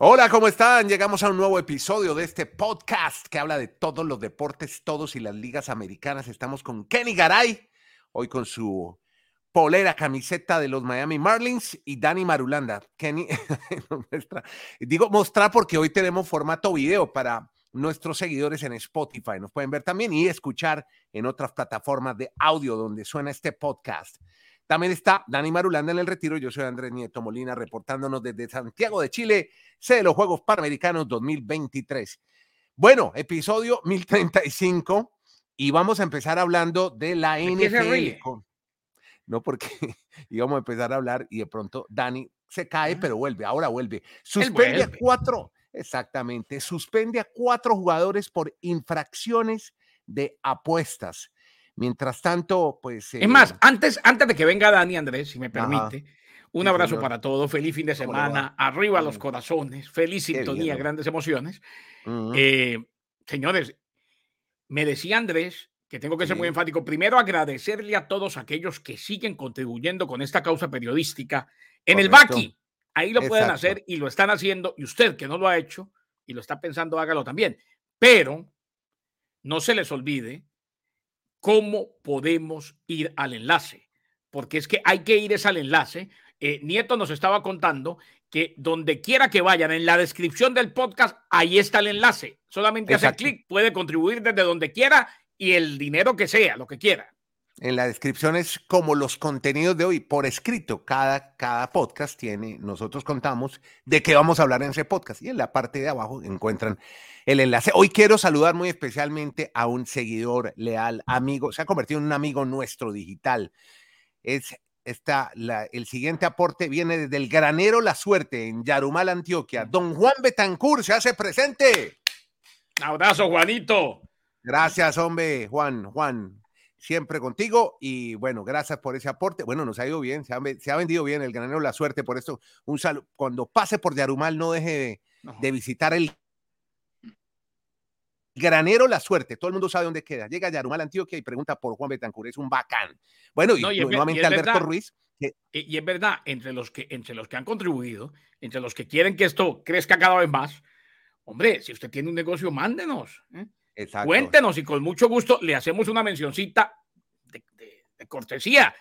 Hola, ¿cómo están? Llegamos a un nuevo episodio de este podcast que habla de todos los deportes, todos y las ligas americanas. Estamos con Kenny Garay, hoy con su polera, camiseta de los Miami Marlins y Dani Marulanda. Kenny, digo mostrar porque hoy tenemos formato video para nuestros seguidores en Spotify. Nos pueden ver también y escuchar en otras plataformas de audio donde suena este podcast. También está Dani Marulanda en el retiro. Yo soy Andrés Nieto Molina reportándonos desde Santiago de Chile, sede de los Juegos Panamericanos 2023. Bueno, episodio 1035 y vamos a empezar hablando de la NFL. No, porque íbamos a empezar a hablar y de pronto Dani se cae, ah. pero vuelve, ahora vuelve. Suspende a cuatro, exactamente, suspende a cuatro jugadores por infracciones de apuestas. Mientras tanto, pues... es más, eh, antes, antes de que venga Dani Andrés, si me permite, un abrazo para todos, feliz fin de semana, arriba los corazones, feliz sintonía, grandes emociones. Eh, señores, me decía Andrés que tengo que ser muy enfático. Primero, agradecerle a todos aquellos que siguen contribuyendo con esta causa periodística en el Baki. Ahí lo pueden hacer y lo están haciendo. Y usted que no lo ha hecho y lo está pensando, hágalo también. Pero no se les olvide cómo podemos ir al enlace, porque es que hay que ir es al enlace. Eh, Nieto nos estaba contando que donde quiera que vayan, en la descripción del podcast, ahí está el enlace. Solamente hace clic, puede contribuir desde donde quiera y el dinero que sea, lo que quiera. En la descripción es como los contenidos de hoy, por escrito. Cada, cada podcast tiene, nosotros contamos de qué vamos a hablar en ese podcast. Y en la parte de abajo encuentran el enlace. Hoy quiero saludar muy especialmente a un seguidor leal, amigo, se ha convertido en un amigo nuestro digital. Es está el siguiente aporte viene desde el granero La Suerte en Yarumal, Antioquia. Don Juan Betancourt se hace presente. abrazo, Juanito. Gracias, hombre, Juan, Juan siempre contigo y bueno, gracias por ese aporte. Bueno, nos ha ido bien, se ha, vendido bien el granero La Suerte, por esto un saludo. Cuando pase por Yarumal no deje de, visitar el Granero La Suerte, todo el mundo sabe dónde queda. Llega a Yarumal, Antioquia y pregunta por Juan Betancur, es un bacán. Bueno, y, nuevamente Alberto Ruiz. Y es verdad, entre los, que, entre los que han contribuido, entre los que quieren que esto crezca cada vez más, hombre, si usted tiene un negocio, mándenos. ¿eh? Cuéntenos y con mucho gusto le hacemos una mencioncita de, cortesía.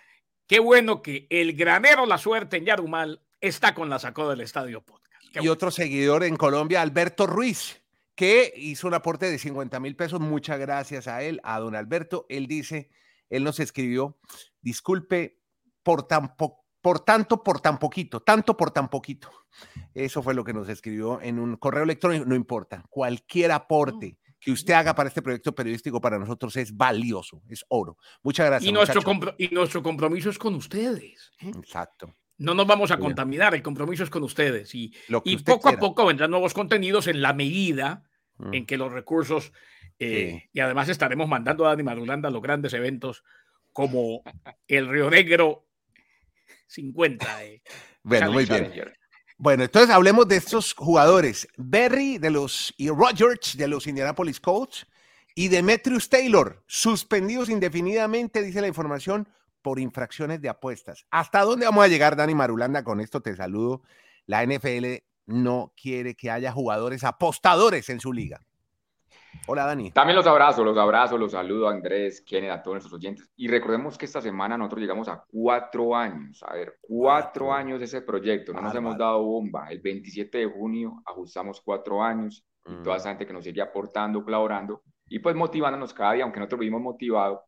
Qué bueno que el granero La Suerte en Yarumal está con la sacó del Estadio Podcast. y otro seguidor en Colombia, Alberto Ruiz, que hizo un aporte de 50 mil pesos. Muchas gracias a él, a don Alberto. Él dice, él nos escribió, disculpe por tan por tanto, por tan poquito, tanto por tan poquito. Eso fue lo que nos escribió en un correo electrónico, no importa, cualquier aporte que usted haga para este proyecto periodístico para nosotros es valioso, es oro. Muchas gracias. Y nuestro, y nuestro compromiso es con ustedes. ¿eh? Exacto. No nos vamos a contaminar, el compromiso es con ustedes. Y, y poco a poco vendrán nuevos contenidos en la medida mm. en que los recursos, eh, y además estaremos mandando a Dani Marulanda a los grandes eventos como el Río Negro 50. Eh. bueno, muy bien. Bueno, entonces hablemos de estos jugadores. Berry de los y Rogers de los Indianapolis Colts y Demetrius Taylor, suspendidos indefinidamente, dice la información, por infracciones de apuestas. ¿Hasta dónde vamos a llegar, Dani Marulanda? Con esto te saludo. La NFL no quiere que haya jugadores apostadores en su liga. Hola, Dani. También los abrazo, los abrazo, los saludo a Andrés, Kenneth, a todos nuestros oyentes. Y recordemos que esta semana nosotros llegamos a cuatro años. A ver, cuatro años de ese proyecto. No nos hemos dado bomba. El 27 de junio ajustamos cuatro años. Y toda mm. esa gente que nos sigue aportando, colaborando y pues motivándonos cada día, aunque nosotros vivimos motivados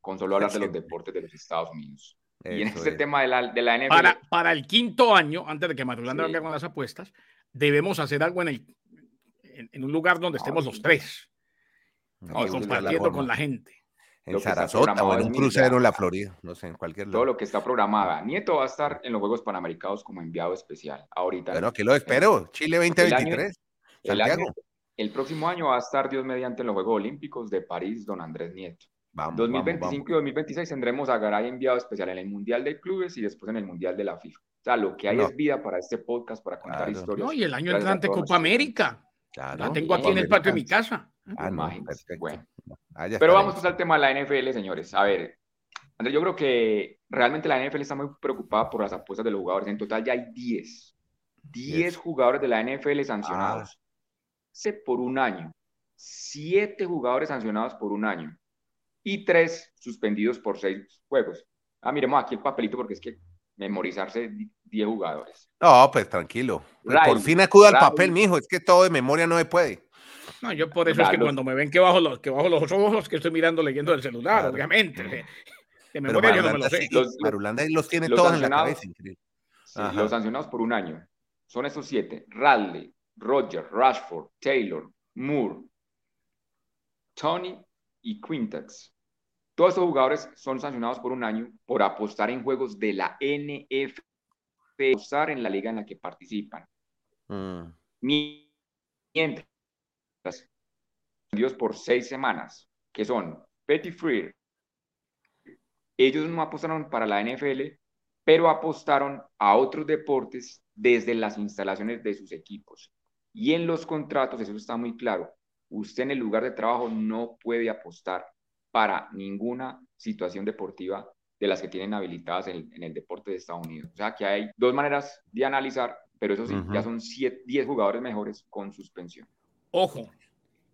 con solo hablar de los deportes de los Estados Unidos. y en este tema de la, de la NFL. Para, para el quinto año, antes de que Marulanda venga con las apuestas, debemos hacer algo en el en, un lugar donde estemos los tres, compartiendo con la gente. En Sarasota o en un crucero en la Florida, no sé, en cualquier lugar. Todo lo que está programada. Nieto va a estar en los Juegos Panamericanos como enviado especial. Ahorita. Bueno, aquí lo espero. Chile 2023. El, próximo año va a estar Dios mediante en los Juegos Olímpicos de París, don Andrés Nieto. Vamos, 2025 y 2026 tendremos a Garay enviado especial en el Mundial de Clubes y después en el Mundial de la FIFA. O sea, lo que hay es vida para este podcast, para contar historias. No, y el año entrante Copa América. La tengo aquí en el patio de mi casa. Ah, bueno. Pero vamos al tema de la NFL, señores. A ver, Andrés, yo creo que realmente la NFL está muy preocupada por las apuestas de los jugadores. En total ya hay 10. 10 jugadores de la NFL sancionados. Ah. por un año. 7 jugadores sancionados por un año. Y 3 suspendidos por 6 juegos. Ah, miremos aquí el papelito porque es que memorizarse 10 jugadores. No, pues tranquilo. Pues por fin acuda al papel, mijo. Es que todo de memoria no se puede. No, yo por eso es que cuando me ven que bajo los, que bajo los ojos, que estoy mirando leyendo el celular, obviamente. De memoria yo no me lo sé. Los, Marulanda los tiene todos en la cabeza. los sancionados por un año son esos siete. Radley, Roger, Rashford, Taylor, Moore, Tony y Quintex. Todos estos jugadores son sancionados por un año por apostar en juegos de la NF, apostar en la liga en la que participan. Mm. Mientras, por seis semanas, que son Petty Free, ellos no apostaron para la NFL, pero apostaron a otros deportes desde las instalaciones de sus equipos. Y en los contratos, eso está muy claro, usted en el lugar de trabajo no puede apostar para ninguna situación deportiva de las que tienen habilitadas en, el deporte de Estados Unidos. O sea que hay dos maneras de analizar, pero eso sí, ya son 10 jugadores mejores con suspensión. Ojo,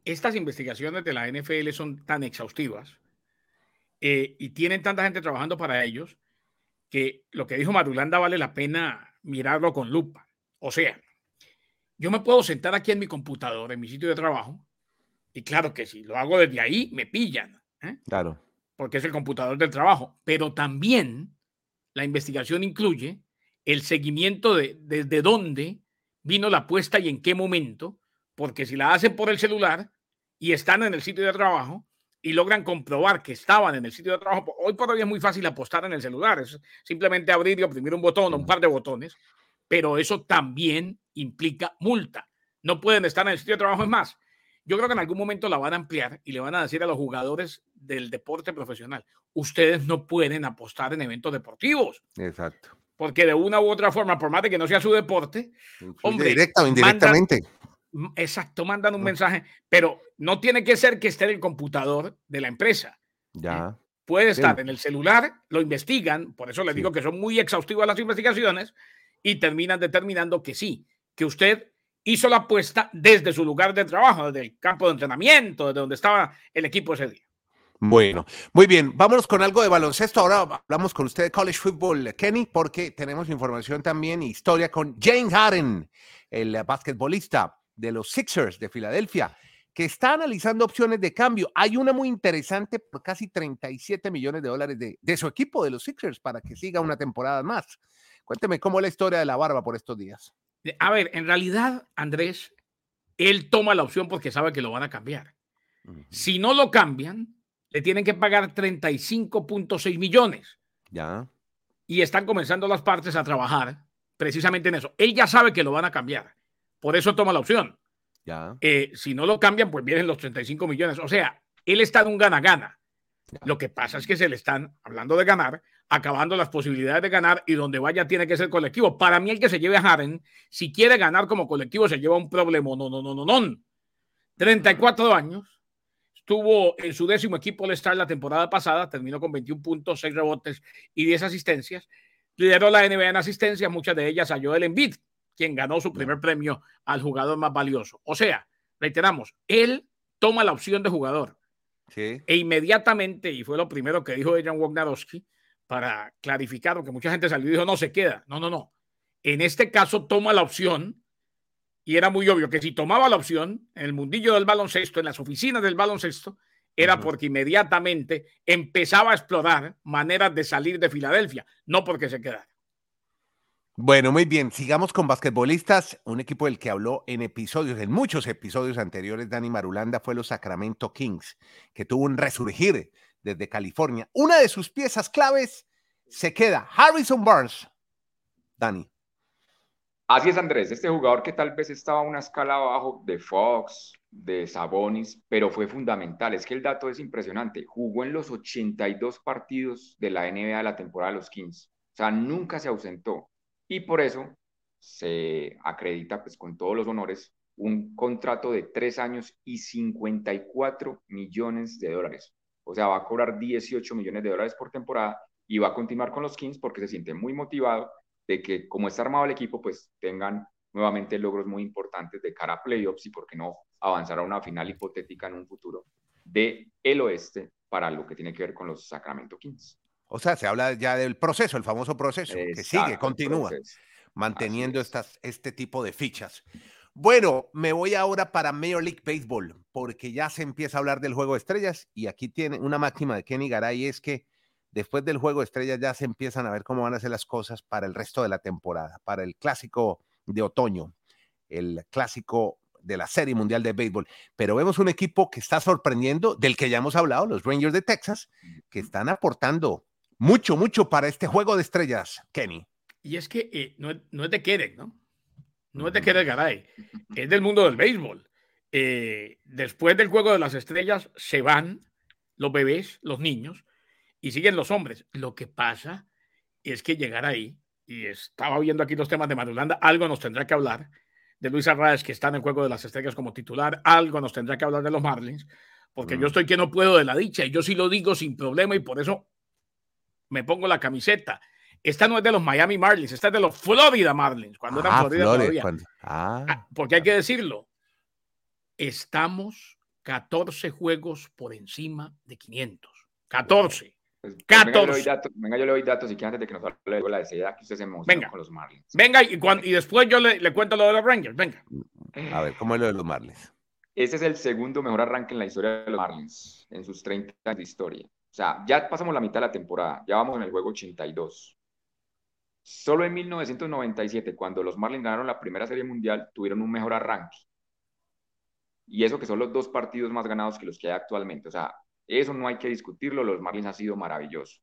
estas investigaciones de la NFL son tan exhaustivas eh, y tienen tanta gente trabajando para ellos que lo que dijo Marulanda vale la pena mirarlo con lupa. O sea, yo me puedo sentar aquí en mi computador, en mi sitio de trabajo, y claro que si lo hago desde ahí, me pillan. ¿eh? Claro. Porque es el computador del trabajo. Pero también la investigación incluye el seguimiento de desde dónde vino la apuesta y en qué momento, porque si la hacen por el celular y están en el sitio de trabajo, y logran comprobar que estaban en el sitio de trabajo, hoy por hoy es muy fácil apostar en el celular, es simplemente abrir y oprimir un botón o un par de botones, pero eso también implica multa. No pueden estar en el sitio de trabajo, es más. Yo creo que en algún momento la van a ampliar y le van a decir a los jugadores del deporte profesional, ustedes no pueden apostar en eventos deportivos. Exacto. Porque de una u otra forma, por más de que no sea su deporte, hombre, directa o indirectamente. Exacto, mandan un mensaje, pero no tiene que ser que esté en el computador de la empresa. Ya. Puede estar en el celular, lo investigan, por eso les digo que son muy exhaustivas las investigaciones y terminan determinando que sí, que usted hizo la apuesta desde su lugar de trabajo, desde el campo de entrenamiento, desde donde estaba el equipo ese día. Bueno, muy bien, vámonos con algo de baloncesto. Ahora hablamos con usted de college football, Kenny, porque tenemos información también, historia con Jane Harden, el basquetbolista de los Sixers de Filadelfia, que está analizando opciones de cambio. Hay una muy interesante por casi 37 millones de dólares de, de su equipo, de los Sixers, para que siga una temporada más. Cuénteme cómo es la historia de la barba por estos días. A ver, en realidad, Andrés, él toma la opción porque sabe que lo van a cambiar. Si no lo cambian, le tienen que pagar 35.6 millones. Ya. Y están comenzando las partes a trabajar precisamente en eso. Él ya sabe que lo van a cambiar. Por eso toma la opción. Ya. Eh, si no lo cambian, pues vienen los 35 millones. O sea, él está en un gana-gana. Lo que pasa es que se le están, hablando de ganar, acabando las posibilidades de ganar y donde vaya tiene que ser colectivo. Para mí, el que se lleve a Harden, si quiere ganar como colectivo, se lleva un problema. No, no, no, no, no. 34 años. Estuvo en su décimo equipo al estar la temporada pasada, terminó con 21 puntos, 6 rebotes y 10 asistencias. Lideró la NBA en asistencias, muchas de ellas a Joel Embiid, quien ganó su primer premio al jugador más valioso. O sea, reiteramos, él toma la opción de jugador. Sí. E inmediatamente, y fue lo primero que dijo Jan Wagnarowski, para clarificar, porque mucha gente salió y dijo, no, se queda. No, no, no. En este caso toma la opción, y era muy obvio que si tomaba la opción en el mundillo del baloncesto, en las oficinas del baloncesto, era porque inmediatamente empezaba a explorar maneras de salir de Filadelfia, no porque se quedara. Bueno, muy bien. Sigamos con basquetbolistas. Un equipo del que habló en episodios, en muchos episodios anteriores, Dani Marulanda, fue los Sacramento Kings, que tuvo un resurgir desde California. Una de sus piezas claves se queda. Harrison Barnes. Dani. Así es, Andrés. Este jugador que tal vez estaba a una escala abajo de Fox, de Sabonis, pero fue fundamental. Es que el dato es impresionante. Jugó en los 82 partidos de la NBA de la temporada de los Kings. O sea, nunca se ausentó y por eso se acredita pues con todos los honores un contrato de tres años y 54 millones de dólares. O sea, va a cobrar 18 millones de dólares por temporada y va a continuar con los Kings porque se siente muy motivado de que como está armado el equipo, pues tengan nuevamente logros muy importantes de cara a playoffs y por qué no avanzar a una final hipotética en un futuro de el oeste para lo que tiene que ver con los Sacramento Kings. O sea, se habla ya del proceso, el famoso proceso, que sigue, continúa, manteniendo estas, este tipo de fichas. Bueno, me voy ahora para Major League Baseball, porque ya se empieza a hablar del juego de estrellas y aquí tiene una máxima de Kenny Garay, es que después del juego de estrellas ya se empiezan a ver cómo van a ser las cosas para el resto de la temporada, para el clásico de otoño, el clásico de la Serie Mundial de Béisbol. Pero vemos un equipo que está sorprendiendo, del que ya hemos hablado, los Rangers de Texas, que están aportando mucho, mucho para este juego de estrellas, Kenny. Y es que eh, no, es de Keren, ¿no? No es de Keren Garay, es del mundo del béisbol. Eh, después del juego de las estrellas se van los bebés, los niños, y siguen los hombres. Lo que pasa es que llegar ahí, y estaba viendo aquí los temas de Madulanda, algo nos tendrá que hablar de Luis Arraez, que está en el juego de las estrellas como titular, algo nos tendrá que hablar de los Marlins, porque yo mm. estoy que no puedo de la dicha, y yo sí lo digo sin problema, y por eso me pongo la camiseta. Esta no es de los Miami Marlins, esta es de los Florida Marlins, cuando era ah, Florida, ah. Ah, porque hay que decirlo, estamos 14 juegos por encima de 500. 14. Pues, pues venga, yo le doy datos, venga, yo le doy datos y que antes de que nos hable de la deseada que usted se emociona con los Marlins. Venga, y, cuando, y después yo le, le, cuento lo de los Rangers. Venga. A ver, ¿cómo es lo de los Marlins? Este es el segundo mejor arranque en la historia de los Marlins, en sus 30 años de historia. O sea, ya pasamos la mitad de la temporada, ya vamos en el juego 82. Solo en 1997, cuando los Marlins ganaron la primera serie mundial, tuvieron un mejor arranque. Y eso que son los dos partidos más ganados que los que hay actualmente. O sea, eso no hay que discutirlo, los Marlins han sido maravillosos.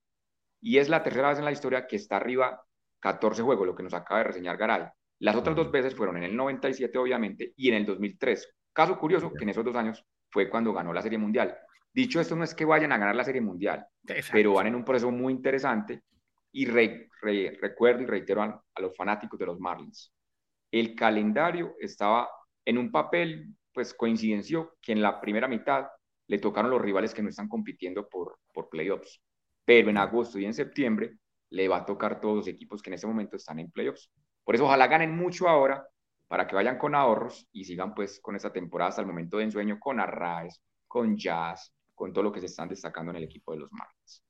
Y es la tercera vez en la historia que está arriba 14 juegos, lo que nos acaba de reseñar Garay. Las otras dos veces fueron en el 97, obviamente, y en el 2003. Caso curioso que en esos dos años fue cuando ganó la Serie Mundial. Dicho esto, no es que vayan a ganar la Serie Mundial, pero van en un proceso muy interesante. Y recuerdo y reitero a, los fanáticos de los Marlins. El calendario estaba en un papel, pues coincidenció que en la primera mitad le tocaron los rivales que no están compitiendo por, por playoffs. Pero en agosto y en septiembre le va a tocar todos los equipos que en ese momento están en playoffs. Por eso ojalá ganen mucho ahora para que vayan con ahorros y sigan pues con esta temporada hasta el momento de ensueño con Arraes, con Jazz, con todo lo que se están destacando en el equipo de los Marlins.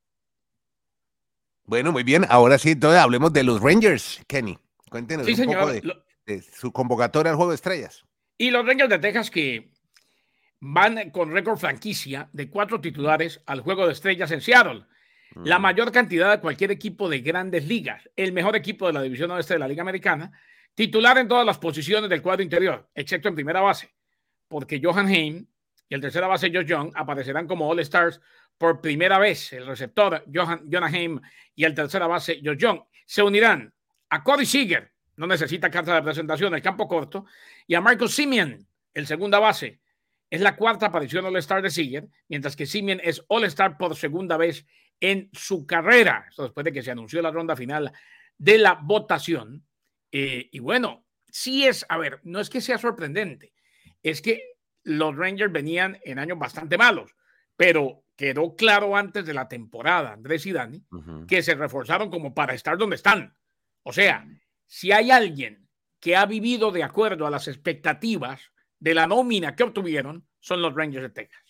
Bueno, muy bien. Ahora sí, entonces hablemos de los Rangers, Kenny. Cuéntenos un poco de, de, su convocatoria al Juego de Estrellas. Y los Rangers de Texas que van con récord franquicia de cuatro titulares al Juego de Estrellas en Seattle. La mayor cantidad de cualquier equipo de grandes ligas. El mejor equipo de la División Oeste de la Liga Americana. Titular en todas las posiciones del cuadro interior, excepto en primera base, porque Johan Haim y el tercera base Josh Young aparecerán como All Stars por primera vez. El receptor Johan, Jonah Haim y el tercera base Josh Young se unirán a Cody Seager, no necesita carta de presentación, el campo corto, y a Marco Simeon, el segunda base, es la cuarta aparición All-Star de Seager, mientras que Simeon es All-Star por segunda vez en su carrera. Esto después de que se anunció la ronda final de la votación. Eh, y bueno, sí es, a ver, no es que sea sorprendente, es que los Rangers venían en años bastante malos, pero quedó claro antes de la temporada, Andrés y Dani, que se reforzaron como para estar donde están. O sea, si hay alguien que ha vivido de acuerdo a las expectativas de la nómina que obtuvieron son los Rangers de Texas.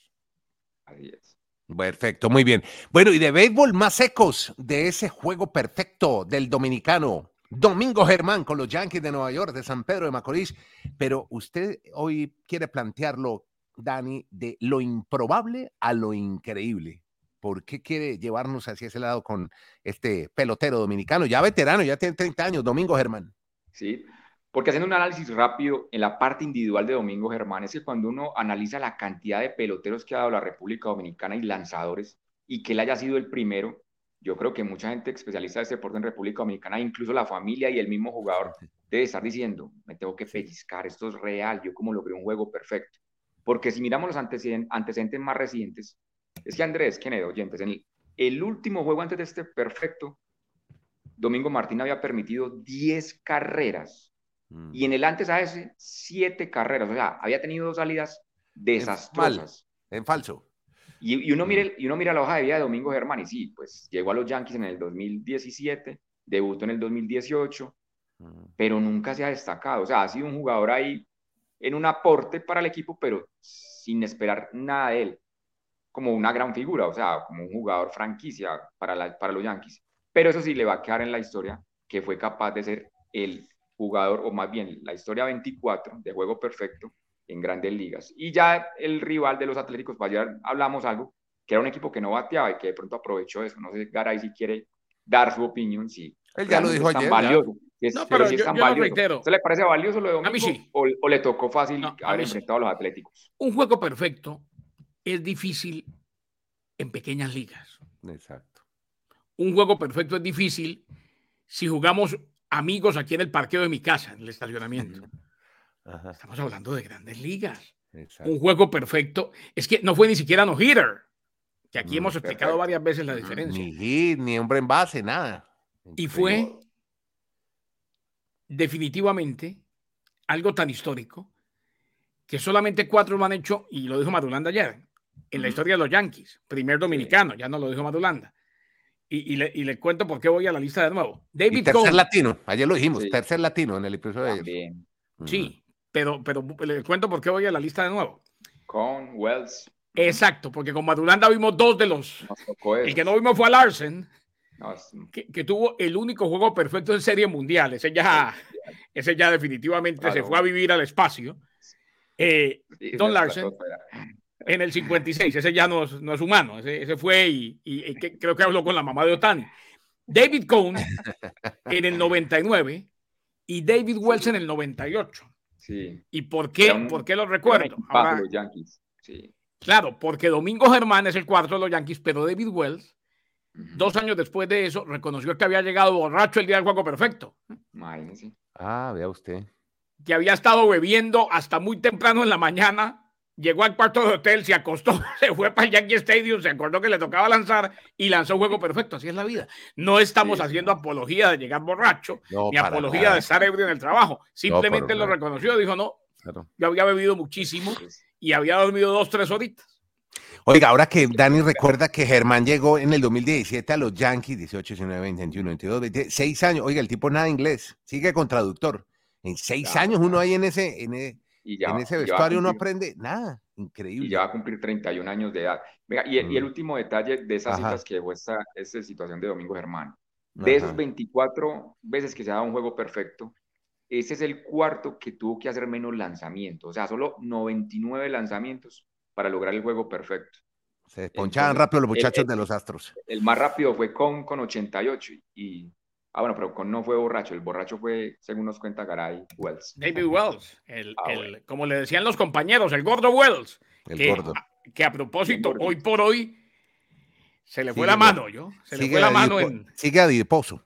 Perfecto, muy bien. Bueno, y de béisbol más ecos de ese juego perfecto del dominicano Domingo Germán con los Yankees de Nueva York, de San Pedro de Macorís. Pero usted hoy quiere plantearlo, Dani, de lo improbable a lo increíble. ¿Por qué quiere llevarnos hacia ese lado con este pelotero dominicano? Ya veterano, ya tiene 30 años, Domingo Germán. Sí, porque haciendo un análisis rápido en la parte individual de Domingo Germán, es que cuando uno analiza la cantidad de peloteros que ha dado la República Dominicana y lanzadores, y que él haya sido el primero, yo creo que mucha gente especialista de este deporte en República Dominicana, incluso la familia y el mismo jugador, debe estar diciendo, me tengo que pellizcar, esto es real, yo como logré un juego perfecto. Porque si miramos los antecedentes, más recientes, es que Andrés Kennedy, oyentes, en el, el último juego antes de este perfecto, Domingo Martín había permitido 10 carreras y en el antes a ese, siete carreras. O sea, había tenido dos salidas desastrosas. En, falso. Y, uno mira, y uno mira la hoja de vida de Domingo Germán y sí, pues llegó a los Yankees en el 2017, debutó en el 2018, mm. pero nunca se ha destacado. O sea, ha sido un jugador ahí en un aporte para el equipo, pero sin esperar nada de él, como una gran figura, o sea, como un jugador franquicia para, la, para los Yankees. Pero eso sí le va a quedar en la historia que fue capaz de ser el jugador, o más bien la historia 24 de juego perfecto en grandes ligas. Y ya el rival de los Atléticos, allá hablamos algo, que era un equipo que no bateaba y que de pronto aprovechó eso. No sé, Garay, si quiere dar su opinión, si él ya lo dijo ayer. Valioso, no, pero, si es tan valioso. ¿Se le parece valioso lo de Domingo? A mí sí. O, le tocó fácil haber enfrentado a los Atléticos? Un juego perfecto es difícil en pequeñas ligas. Exacto. Un juego perfecto es difícil si jugamos amigos aquí en el parqueo de mi casa, en el estacionamiento. Estamos hablando de grandes ligas. Un juego perfecto. Es que no fue ni siquiera no hitter. Que aquí mm, hemos explicado varias veces la diferencia. Ni hit, ni hombre en base, nada. Y fue definitivamente algo tan histórico que solamente cuatro lo han hecho, y lo dijo Madulanda ayer, en la historia de los Yankees. Primer dominicano, ya no lo dijo Madulanda. Y, le, cuento por qué voy a la lista de nuevo. David tercer latino, ayer lo dijimos, tercer latino en el episodio de Sí, pero, pero le cuento por qué voy a la lista de nuevo. Con Wells. Exacto, porque con Madulanda vimos dos de los. El que no vimos fue a Larsen, que, tuvo el único juego perfecto en serie mundial. Ese ya, ese ya definitivamente se fue a vivir al espacio. Eh, Don Larsen en el 56, ese ya no es, no es humano, ese, fue y, y, creo que habló con la mamá de Otani. David Cohn en el 99 y David Wells en el 98. Sí. ¿Y por qué, ¿por qué lo recuerdo? Claro, porque Domingo Germán es el cuarto de los Yankees, pero David Wells, dos años después de eso, reconoció que había llegado borracho el día del juego perfecto. Ah, vea usted. Que había estado bebiendo hasta muy temprano en la mañana llegó al cuarto de hotel, se acostó, se fue para el Yankee Stadium, se acordó que le tocaba lanzar y lanzó un juego perfecto. Así es la vida. No estamos haciendo apología de llegar borracho, ni apología de estar ebrio en el trabajo. Simplemente lo reconoció, dijo, no, yo había bebido muchísimo y había dormido dos, tres horitas. Oiga, ahora que Dani recuerda que Germán llegó en el 2017 a los Yankees, 18, 19, 20, 21, 22, 26 años. Oiga, el tipo nada inglés, sigue con traductor. En seis años uno ahí en ese, en, e, y ya, en ese vestuario no aprende nada. Increíble. Y ya va a cumplir 31 años de edad. y, el mm. último detalle de esas citas que dejó esta, esta situación de Domingo Germán. De esos 24 veces que se ha dado un juego perfecto, ese es el cuarto que tuvo que hacer menos lanzamientos. O sea, solo 99 lanzamientos para lograr el juego perfecto. Se ponchaban rápido los muchachos de los Astros. El más rápido fue con, con 88 y Ah, bueno, pero con no fue borracho, el borracho fue, según nos cuenta Garay, Wells. David Wells, el, ah, el, como le decían los compañeros, el gordo Wells. El que, gordo. A, que a propósito, hoy por hoy se le fue la mano, ¿yo? Se le fue la mano en. Sigue adiposo.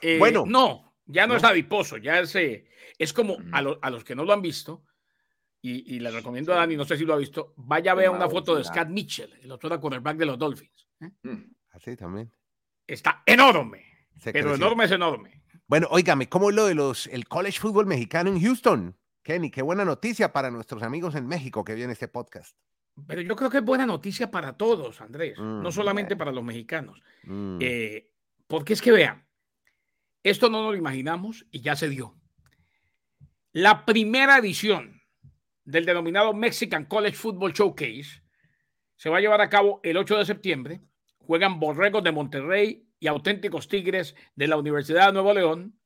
Eh, bueno. No, ya no, es adiposo, ya es, eh, es como a, a, los que no lo han visto, y, y le recomiendo a Dani, no sé si lo ha visto, vaya a ver una foto de Scott Mitchell, el otro era quarterback de los Dolphins. ¿eh? Mm. Así también. Está enorme. Pero enorme es enorme. Bueno, óigame, ¿cómo es lo de los el college fútbol mexicano en Houston? Kenny, qué buena noticia para nuestros amigos en México que viene este podcast. Pero yo creo que es buena noticia para todos, Andrés, no mm, solamente para los mexicanos. Mm. Eh, porque es que vean, esto no nos lo imaginamos y ya se dio. La primera edición del denominado Mexican College Football Showcase se va a llevar a cabo el 8 de septiembre. Juegan Borregos de Monterrey y auténticos Tigres de la Universidad de Nuevo León,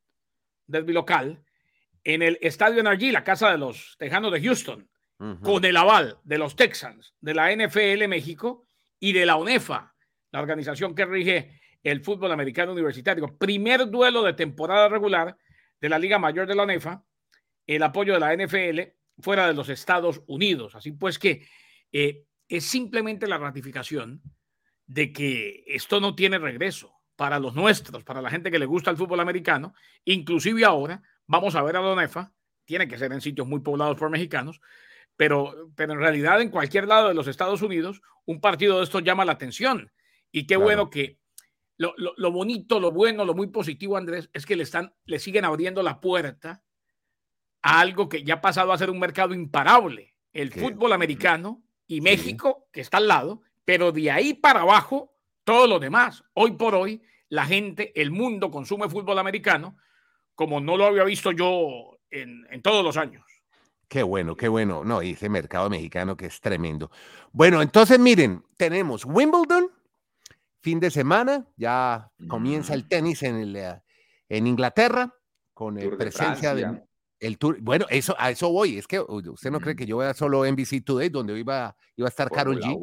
del local, en el Estadio en la casa de los Tejanos de Houston, con el aval de los Texans, de la NFL México y de la UNEFA, la organización que rige el fútbol americano universitario. Primer duelo de temporada regular de la Liga Mayor de la UNEFA, el apoyo de la NFL fuera de los Estados Unidos. Así pues que eh, es simplemente la ratificación de que esto no tiene regreso para los nuestros, para la gente que le gusta el fútbol americano. Inclusive ahora vamos a ver a Donefa, tiene que ser en sitios muy poblados por mexicanos, pero, pero en realidad en cualquier lado de los Estados Unidos un partido de estos llama la atención. Y qué bueno que lo, bonito, lo bueno, lo muy positivo, Andrés, es que le, están, le siguen abriendo la puerta a algo que ya ha pasado a ser un mercado imparable, el fútbol americano y México, que está al lado, pero de ahí para abajo todo lo demás. Hoy por hoy, la gente, el mundo consume fútbol americano como no lo había visto yo en, en todos los años. Qué bueno, qué bueno. No, y ese mercado mexicano que es tremendo. Bueno, entonces miren, tenemos Wimbledon, fin de semana, ya comienza el tenis en, el, eh, en Inglaterra, con el presencia del el tour. Bueno, eso, a eso voy. Es que usted no cree que yo vea solo NBC Today, donde iba, iba a estar Carol G.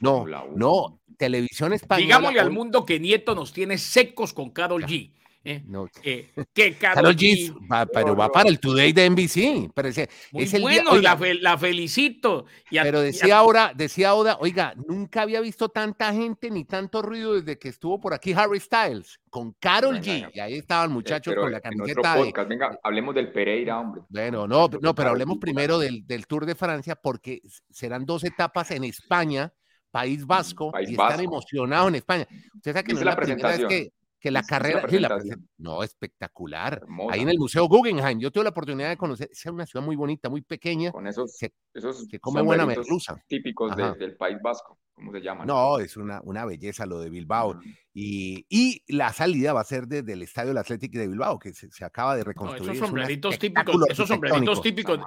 no, no, televisión española. Digámosle al mundo que Nieto nos tiene secos con Carol G. Eh, no. Eh, que Carol G, pero va para el Today de NBC. Pero es, Muy el bueno, la, la, felicito. pero decía ahora, decía ahora, oiga, nunca había visto tanta gente ni tanto ruido desde que estuvo por aquí Harry Styles con Carol G. Y ahí estaban eh, muchachos con la camiseta. venga, hablemos del Pereira, hombre. Bueno, no, no, pero hablemos primero del, del, Tour de Francia porque serán dos etapas en España. País Vasco, y están emocionados en España. Usted sabe que no es la, primera vez que, que la carrera, no, espectacular. Ahí en el Museo Guggenheim, yo tuve la oportunidad de conocer, es una ciudad muy bonita, muy pequeña. Con esos, esos que come buena merluza. Típicos del País Vasco, ¿cómo se llaman? No, es una, una belleza lo de Bilbao. Y, y, la salida va a ser desde el Estadio del Atlético de Bilbao, que se, se acaba de reconstruir. esos sombreritos típicos, esos sombreritos típicos,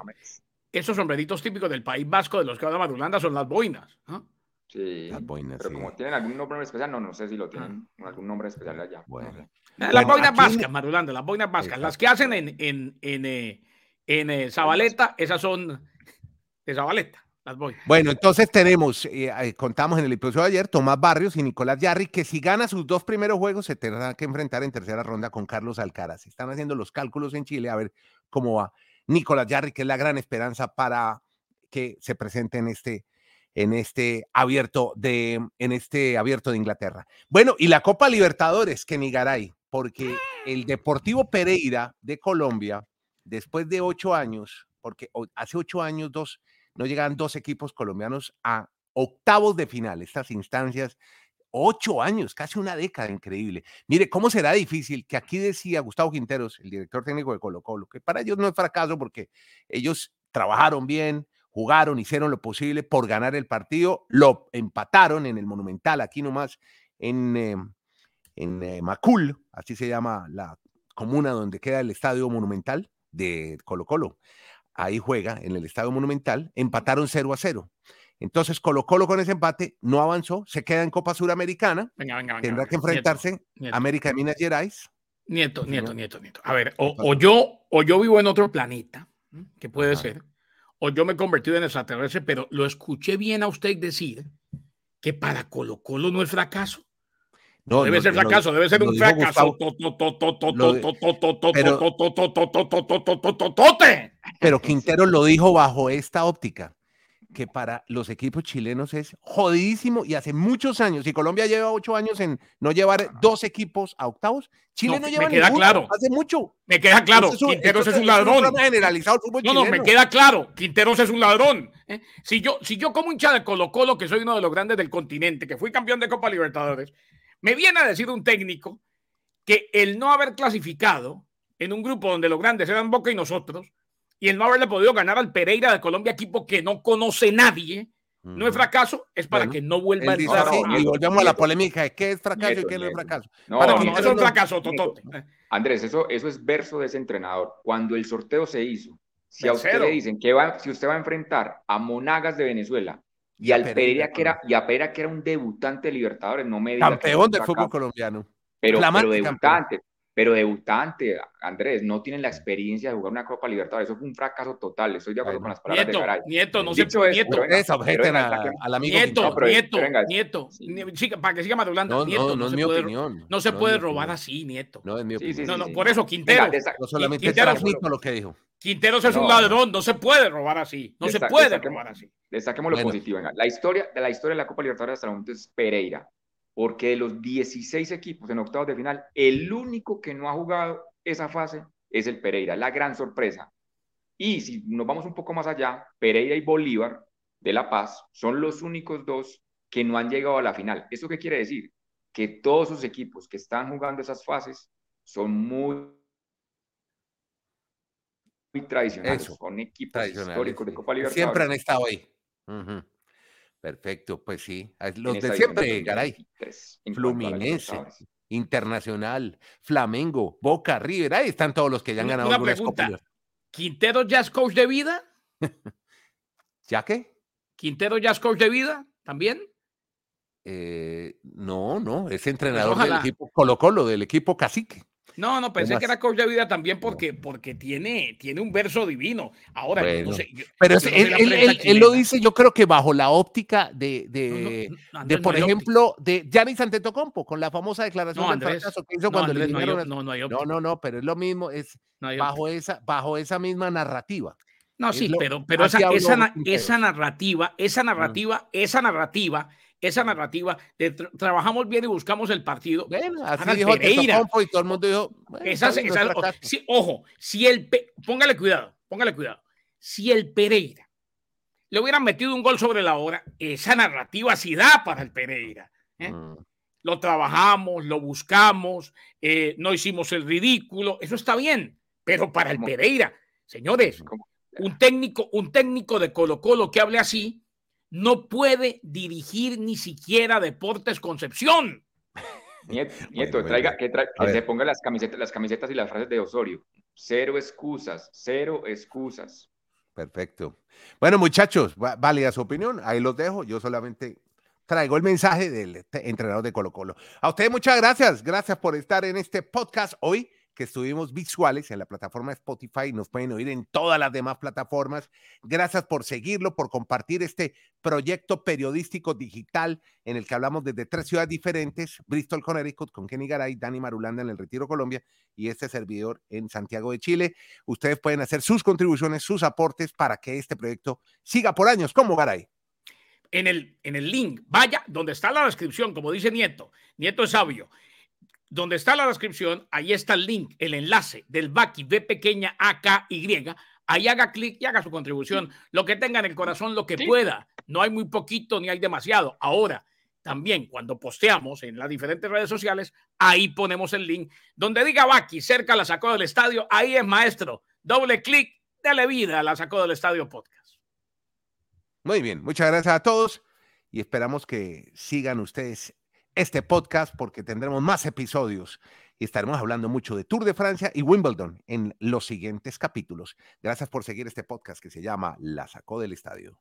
esos sombreritos típicos del País Vasco de los que habla Madulanda son las boinas. ¿no? Sí, pero como tienen algún nombre especial, no, no sé si lo tienen ah. algún nombre especial allá. Bueno. Las boinas vascas, Marulanda, las boinas vascas. Las que hacen en, en, en, eh, en eh, Zabaleta, esas son de Zabaleta. Las boinas. Bueno, entonces tenemos, eh, contamos en el episodio de ayer, Tomás Barrios y Nicolás Yarri, que si gana sus dos primeros juegos se tendrán que enfrentar en tercera ronda con Carlos Alcaraz. Están haciendo los cálculos en Chile a ver cómo va Nicolás Yarri, que es la gran esperanza para que se presente en este en este abierto de, en este abierto de Inglaterra. Bueno, y la Copa Libertadores, que Garay, porque el Deportivo Pereira de Colombia, después de ocho años, porque hace ocho años dos, no llegaban dos equipos colombianos a octavos de final, estas instancias, ocho años, casi una década, increíble. Mire, ¿cómo será difícil que aquí decía Gustavo Quinteros, el director técnico de Colo Colo, que para ellos no es fracaso porque ellos trabajaron bien, jugaron, hicieron lo posible por ganar el partido, lo empataron en el Monumental, aquí nomás en, em, en eh, Macul, así se llama la comuna donde queda el estadio monumental de Colo Colo. Ahí juega en el estadio monumental, empataron 0 a 0. Entonces Colo Colo con ese empate no avanzó, se queda en Copa Suramericana, tendrá que enfrentarse a América de Minas Gerais. Nieto, nieto, nieto, nieto. A ver, o, yo, o yo vivo en otro planeta, que puede ser, o yo me he convertido en extraterrestre, pero lo escuché bien a usted decir que para Colo Colo no es fracaso. No, debe ser fracaso, debe ser un fracaso. Pero Quintero lo dijo bajo esta óptica que para los equipos chilenos es jodidísimo y hace muchos años, y Colombia lleva ocho años en no llevar dos equipos a octavos, Chile no, lleva me queda claro. hace mucho. Me queda claro, Quinteros es un ladrón. no, no, me queda claro, Quinteros es un ladrón. ¿eh? Si, yo, si yo como hincha de Colo Colo, que soy uno de los grandes del continente, que fui campeón de Copa Libertadores, me viene a decir un técnico que el no haber clasificado en un grupo donde los grandes eran Boca y nosotros, y el no haberle podido ganar al Pereira de Colombia, equipo que no conoce nadie, no es fracaso, es para que no vuelva a entrar. y volvemos a la polémica de qué es fracaso y qué no es fracaso. No, para no, eso es fracaso, Totote. Andrés, eso, eso es verso de ese entrenador. Cuando el sorteo se hizo, si a usted le dicen que va, si usted va a enfrentar a Monagas de Venezuela y, al Pereira, que era, y a Pereira que era un debutante de Libertadores, no me diga Campeón de fútbol colombiano. Pero, pero debutante, pero debutante, Andrés, no tienen la experiencia de jugar una Copa Libertadores. Eso fue un fracaso total. Estoy de acuerdo con las palabras nieto, de Garay. Nieto, no se puede. Nieto, esa objeten al amigo. Nieto, nieto, nieto. para que siga madurando. No, nieto, no, no, es mi puede, opinión. No se puede robar así, Nieto. No es mi opinión. no, no, por eso Quintero. no solamente transmito lo que dijo. Quinteros es un ladrón, no se puede robar así. No se puede robar así. Destaquemos lo positivo. Venga. La historia de la historia de la Copa Libertadores hasta el momento es Pereira porque de los 16 equipos en octavos de final, el único que no ha jugado esa fase es el Pereira, la gran sorpresa. Y si nos vamos un poco más allá, Pereira y Bolívar de La Paz son los únicos dos que no han llegado a la final. ¿Esto qué quiere decir? Que todos sus equipos que están jugando esas fases son muy, muy tradicionales, son equipos históricos de Copa Libertadores. Siempre han estado ahí. Perfecto, pues sí. Los de siempre, Garay. Fluminense. Internacional, Flamengo, Boca, River, ahí están todos los que ya han ganado Una pregunta. ¿Quintero ya es coach de vida? ¿Ya qué? ¿Quintero ya es coach de vida también? Eh, no, no, es entrenador del equipo Colo Colo, del equipo Cacique. No, no, pensé que era coach de vida también porque, porque tiene, tiene un verso divino. Ahora, no sé, pero él, lo dice, yo creo que bajo la óptica de, de, de por ejemplo, de Giannis Antetokounmpo, con la famosa declaración del fracaso que hizo cuando le dijeron. No, no, no, pero es lo mismo, es bajo, esa, bajo esa misma narrativa. No, sí, pero, pero esa, esa, esa, narrativa, esa narrativa, esa narrativa esa narrativa de trabajamos bien y buscamos el partido. así dijo Pereira. y todo el mundo dijo, ojo, si el póngale cuidado, póngale cuidado. Si el Pereira le hubieran metido un gol sobre la hora, esa narrativa sí da para el Pereira. ¿eh? Mm. Lo trabajamos, lo buscamos, eh, no hicimos el ridículo, eso está bien, pero para el Pereira, señores, un técnico, un técnico de Colo Colo que hable así, no puede dirigir ni siquiera Deportes Concepción. Nieto, traiga, que, se ponga las camisetas, las camisetas y las frases de Osorio. Cero excusas, cero excusas. Perfecto. Bueno, muchachos, válida su opinión. Ahí los dejo. Yo solamente traigo el mensaje del entrenador de Colo Colo. A ustedes muchas gracias. Gracias por estar en este podcast hoy que estuvimos visuales en la plataforma Spotify, nos pueden oír en todas las demás plataformas. Gracias por seguirlo, por compartir este proyecto periodístico digital en el que hablamos desde tres ciudades diferentes, Bristol, Connecticut, con Kenny Garay, Dani Marulanda en el Retiro Colombia y este servidor en Santiago de Chile. Ustedes pueden hacer sus contribuciones, sus aportes para que este proyecto siga por años como Garay. En el, en el link, vaya donde está la descripción, como dice Nieto. Nieto es sabio donde está la descripción, ahí está el link, el enlace del Baki B pequeña AKY. Ahí haga clic y haga su contribución. Lo que tenga en el corazón, lo que pueda. No hay muy poquito ni hay demasiado. Ahora, también cuando posteamos en las diferentes redes sociales, ahí ponemos el link. Donde diga Baki, cerca la sacó del estadio, ahí es maestro. Doble clic, dale vida a la sacó del estadio podcast. Muy bien, muchas gracias a todos y esperamos que sigan ustedes este podcast porque tendremos más episodios y estaremos hablando mucho de Tour de Francia y Wimbledon en los siguientes capítulos. Gracias por seguir este podcast que se llama La sacó del estadio.